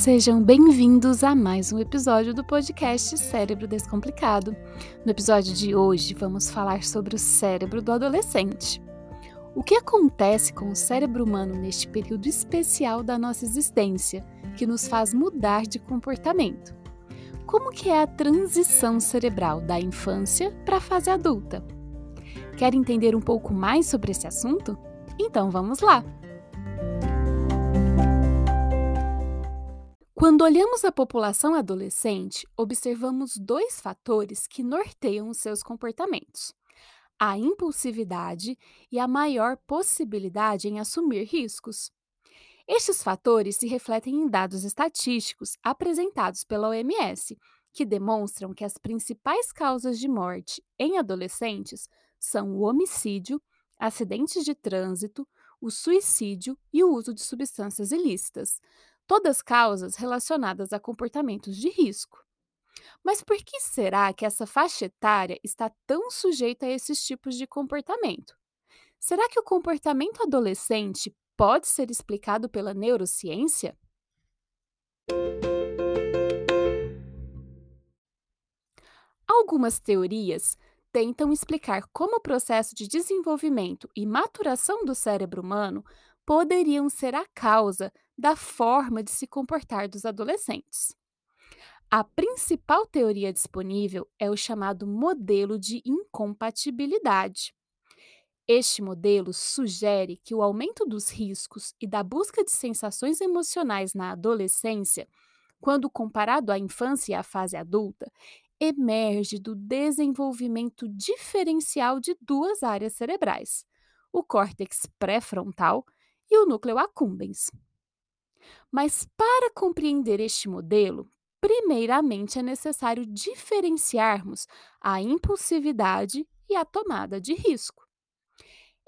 Sejam bem-vindos a mais um episódio do podcast Cérebro Descomplicado. No episódio de hoje, vamos falar sobre o cérebro do adolescente. O que acontece com o cérebro humano neste período especial da nossa existência, que nos faz mudar de comportamento? Como que é a transição cerebral da infância para a fase adulta? Quer entender um pouco mais sobre esse assunto? Então vamos lá! Quando olhamos a população adolescente, observamos dois fatores que norteiam os seus comportamentos: a impulsividade e a maior possibilidade em assumir riscos. Estes fatores se refletem em dados estatísticos apresentados pela OMS, que demonstram que as principais causas de morte em adolescentes são o homicídio, acidentes de trânsito, o suicídio e o uso de substâncias ilícitas, todas causas relacionadas a comportamentos de risco. Mas por que será que essa faixa etária está tão sujeita a esses tipos de comportamento? Será que o comportamento adolescente pode ser explicado pela neurociência? Algumas teorias tentam explicar como o processo de desenvolvimento e maturação do cérebro humano poderiam ser a causa da forma de se comportar dos adolescentes. A principal teoria disponível é o chamado modelo de incompatibilidade. Este modelo sugere que o aumento dos riscos e da busca de sensações emocionais na adolescência, quando comparado à infância e à fase adulta, emerge do desenvolvimento diferencial de duas áreas cerebrais, o córtex pré-frontal e o núcleo accumbens. Mas para compreender este modelo, primeiramente é necessário diferenciarmos a impulsividade e a tomada de risco.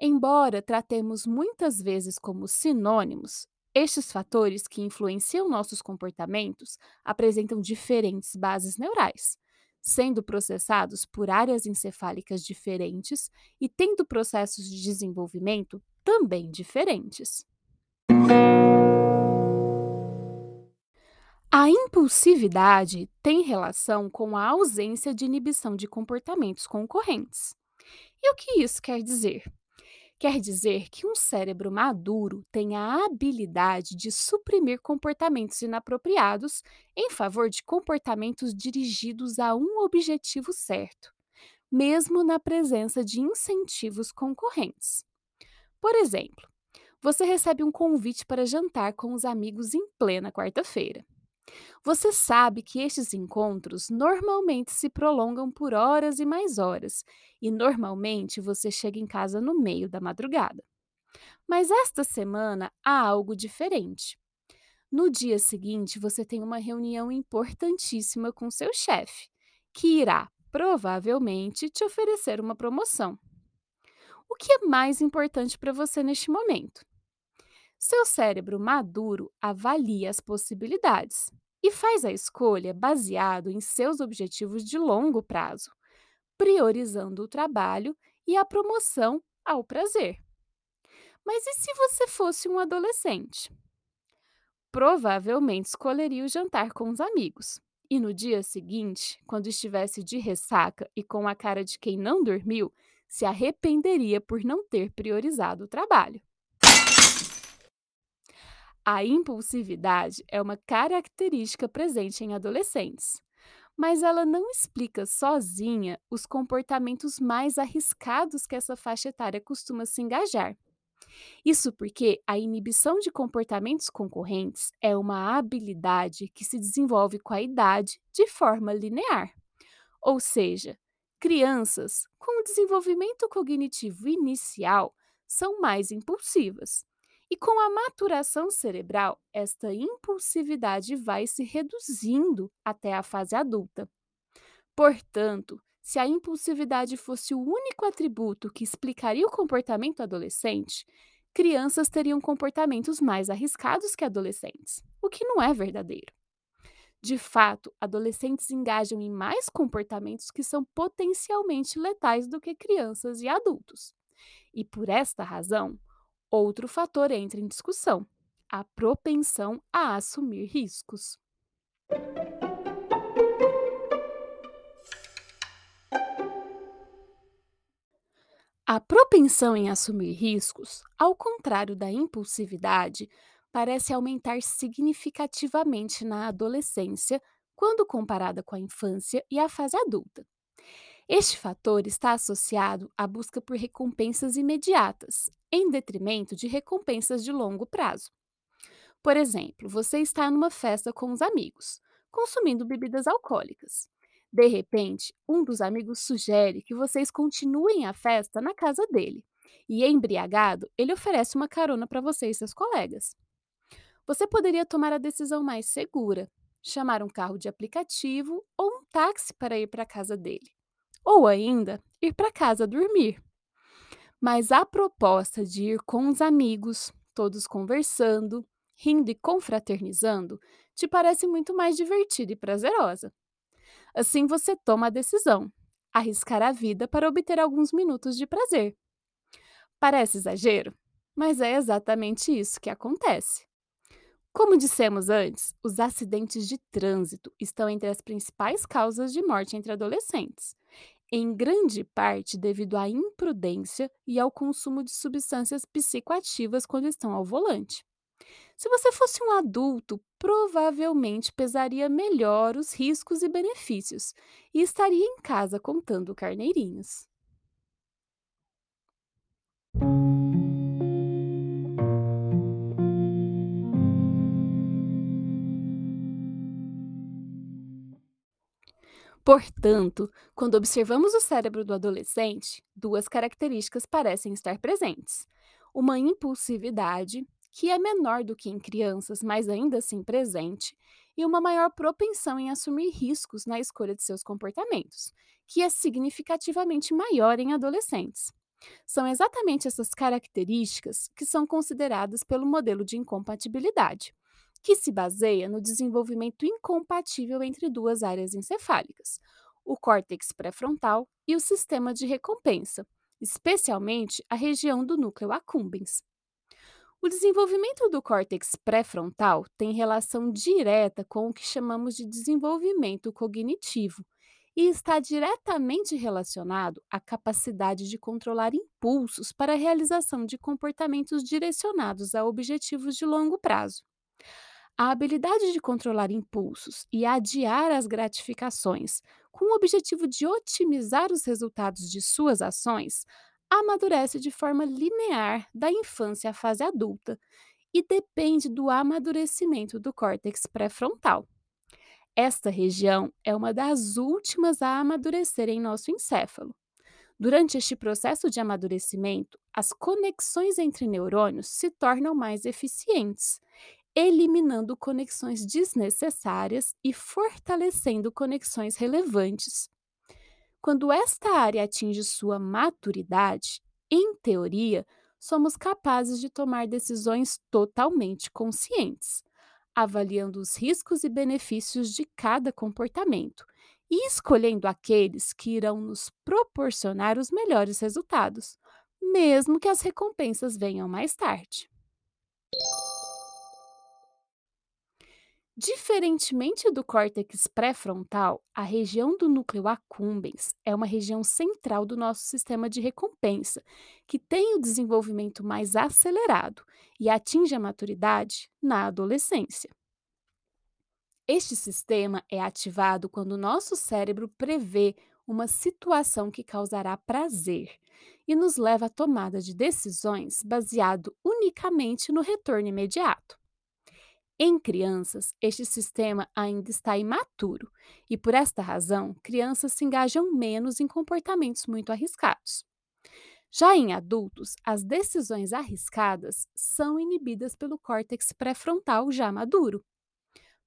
Embora tratemos muitas vezes como sinônimos, estes fatores que influenciam nossos comportamentos apresentam diferentes bases neurais, sendo processados por áreas encefálicas diferentes e tendo processos de desenvolvimento também diferentes. A impulsividade tem relação com a ausência de inibição de comportamentos concorrentes. E o que isso quer dizer? Quer dizer que um cérebro maduro tem a habilidade de suprimir comportamentos inapropriados em favor de comportamentos dirigidos a um objetivo certo, mesmo na presença de incentivos concorrentes. Por exemplo, você recebe um convite para jantar com os amigos em plena quarta-feira. Você sabe que estes encontros normalmente se prolongam por horas e mais horas, e normalmente você chega em casa no meio da madrugada. Mas esta semana há algo diferente. No dia seguinte, você tem uma reunião importantíssima com seu chefe, que irá provavelmente te oferecer uma promoção. O que é mais importante para você neste momento? Seu cérebro maduro avalia as possibilidades e faz a escolha baseado em seus objetivos de longo prazo, priorizando o trabalho e a promoção ao prazer. Mas e se você fosse um adolescente? Provavelmente escolheria o jantar com os amigos. E no dia seguinte, quando estivesse de ressaca e com a cara de quem não dormiu, se arrependeria por não ter priorizado o trabalho. A impulsividade é uma característica presente em adolescentes, mas ela não explica sozinha os comportamentos mais arriscados que essa faixa etária costuma se engajar. Isso porque a inibição de comportamentos concorrentes é uma habilidade que se desenvolve com a idade de forma linear. Ou seja, crianças com desenvolvimento cognitivo inicial são mais impulsivas, e com a maturação cerebral, esta impulsividade vai se reduzindo até a fase adulta. Portanto, se a impulsividade fosse o único atributo que explicaria o comportamento adolescente, crianças teriam comportamentos mais arriscados que adolescentes, o que não é verdadeiro. De fato, adolescentes engajam em mais comportamentos que são potencialmente letais do que crianças e adultos. E por esta razão, outro fator entra em discussão: a propensão a assumir riscos. A propensão em assumir riscos, ao contrário da impulsividade, parece aumentar significativamente na adolescência, quando comparada com a infância e a fase adulta. Este fator está associado à busca por recompensas imediatas, em detrimento de recompensas de longo prazo. Por exemplo, você está numa festa com os amigos, consumindo bebidas alcoólicas. De repente, um dos amigos sugere que vocês continuem a festa na casa dele. E, embriagado, ele oferece uma carona para você e seus colegas. Você poderia tomar a decisão mais segura, chamar um carro de aplicativo ou um táxi para ir para a casa dele. Ou ainda, ir para casa dormir. Mas a proposta de ir com os amigos, todos conversando, rindo e confraternizando, te parece muito mais divertida e prazerosa. Assim você toma a decisão, arriscar a vida para obter alguns minutos de prazer. Parece exagero, mas é exatamente isso que acontece. Como dissemos antes, os acidentes de trânsito estão entre as principais causas de morte entre adolescentes, em grande parte devido à imprudência e ao consumo de substâncias psicoativas quando estão ao volante. Se você fosse um adulto, provavelmente pesaria melhor os riscos e benefícios e estaria em casa contando carneirinhos. Portanto, quando observamos o cérebro do adolescente, duas características parecem estar presentes: uma impulsividade, que é menor do que em crianças, mas ainda assim presente, e uma maior propensão em assumir riscos na escolha de seus comportamentos, que é significativamente maior em adolescentes. São exatamente essas características que são consideradas pelo modelo de incompatibilidade que se baseia no desenvolvimento incompatível entre duas áreas encefálicas, o córtex pré-frontal e o sistema de recompensa, especialmente a região do núcleo accumbens. O desenvolvimento do córtex pré-frontal tem relação direta com o que chamamos de desenvolvimento cognitivo e está diretamente relacionado à capacidade de controlar impulsos para a realização de comportamentos direcionados a objetivos de longo prazo. A habilidade de controlar impulsos e adiar as gratificações, com o objetivo de otimizar os resultados de suas ações, amadurece de forma linear da infância à fase adulta e depende do amadurecimento do córtex pré-frontal. Esta região é uma das últimas a amadurecer em nosso encéfalo. Durante este processo de amadurecimento, as conexões entre neurônios se tornam mais eficientes eliminando conexões desnecessárias e fortalecendo conexões relevantes. Quando esta área atinge sua maturidade, em teoria, somos capazes de tomar decisões totalmente conscientes, avaliando os riscos e benefícios de cada comportamento e escolhendo aqueles que irão nos proporcionar os melhores resultados, mesmo que as recompensas venham mais tarde. Diferentemente do córtex pré-frontal, a região do núcleo accumbens é uma região central do nosso sistema de recompensa, que tem o desenvolvimento mais acelerado e atinge a maturidade na adolescência. Este sistema é ativado quando o nosso cérebro prevê uma situação que causará prazer e nos leva à tomada de decisões baseado unicamente no retorno imediato. Em crianças, este sistema ainda está imaturo e, por esta razão, crianças se engajam menos em comportamentos muito arriscados. Já em adultos, as decisões arriscadas são inibidas pelo córtex pré-frontal já maduro.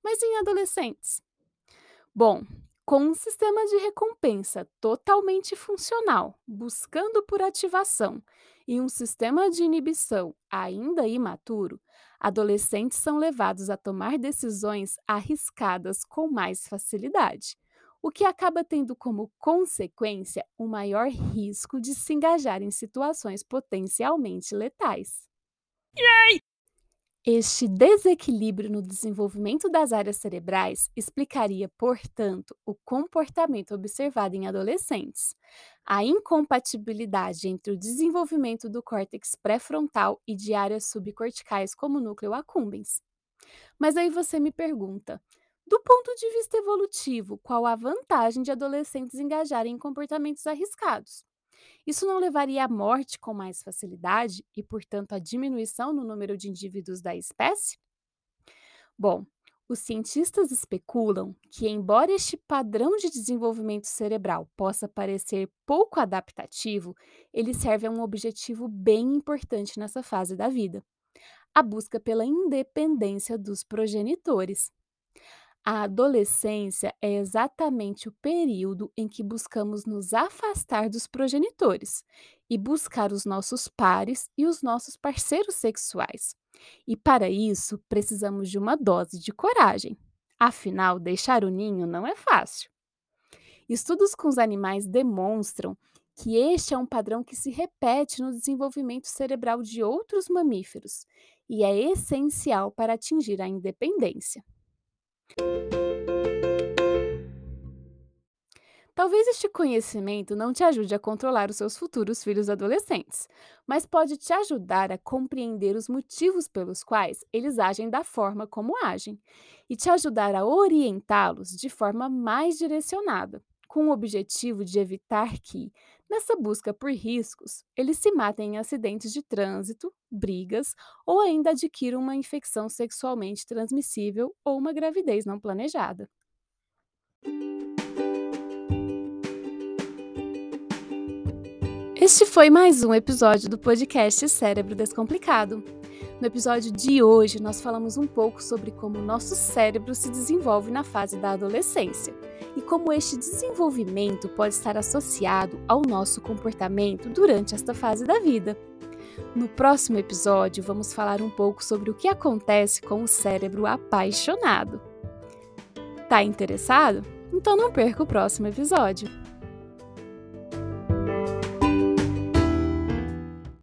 Mas em adolescentes? Bom, com um sistema de recompensa totalmente funcional, buscando por ativação, e um sistema de inibição ainda imaturo, adolescentes são levados a tomar decisões arriscadas com mais facilidade, o que acaba tendo como consequência um maior risco de se engajar em situações potencialmente letais. Este desequilíbrio no desenvolvimento das áreas cerebrais explicaria, portanto, o comportamento observado em adolescentes, a incompatibilidade entre o desenvolvimento do córtex pré-frontal e de áreas subcorticais como o núcleo accumbens. Mas aí você me pergunta, do ponto de vista evolutivo, qual a vantagem de adolescentes engajarem em comportamentos arriscados? Isso não levaria à morte com mais facilidade e, portanto, à diminuição no número de indivíduos da espécie? Bom, os cientistas especulam que, embora este padrão de desenvolvimento cerebral possa parecer pouco adaptativo, ele serve a um objetivo bem importante nessa fase da vida: a busca pela independência dos progenitores. A adolescência é exatamente o período em que buscamos nos afastar dos progenitores e buscar os nossos pares e os nossos parceiros sexuais. E para isso, precisamos de uma dose de coragem. Afinal, deixar o ninho não é fácil. Estudos com os animais demonstram que este é um padrão que se repete no desenvolvimento cerebral de outros mamíferos e é essencial para atingir a independência. Talvez este conhecimento não te ajude a controlar os seus futuros filhos adolescentes, mas pode te ajudar a compreender os motivos pelos quais eles agem da forma como agem e te ajudar a orientá-los de forma mais direcionada, com o objetivo de evitar que, nessa busca por riscos, eles se matem em acidentes de trânsito, brigas ou ainda adquiram uma infecção sexualmente transmissível ou uma gravidez não planejada. Este foi mais um episódio do podcast Cérebro Descomplicado. No episódio de hoje, nós falamos um pouco sobre como o nosso cérebro se desenvolve na fase da adolescência e como este desenvolvimento pode estar associado ao nosso comportamento durante esta fase da vida. No próximo episódio, vamos falar um pouco sobre o que acontece com o cérebro apaixonado. Tá interessado? Então não perca o próximo episódio.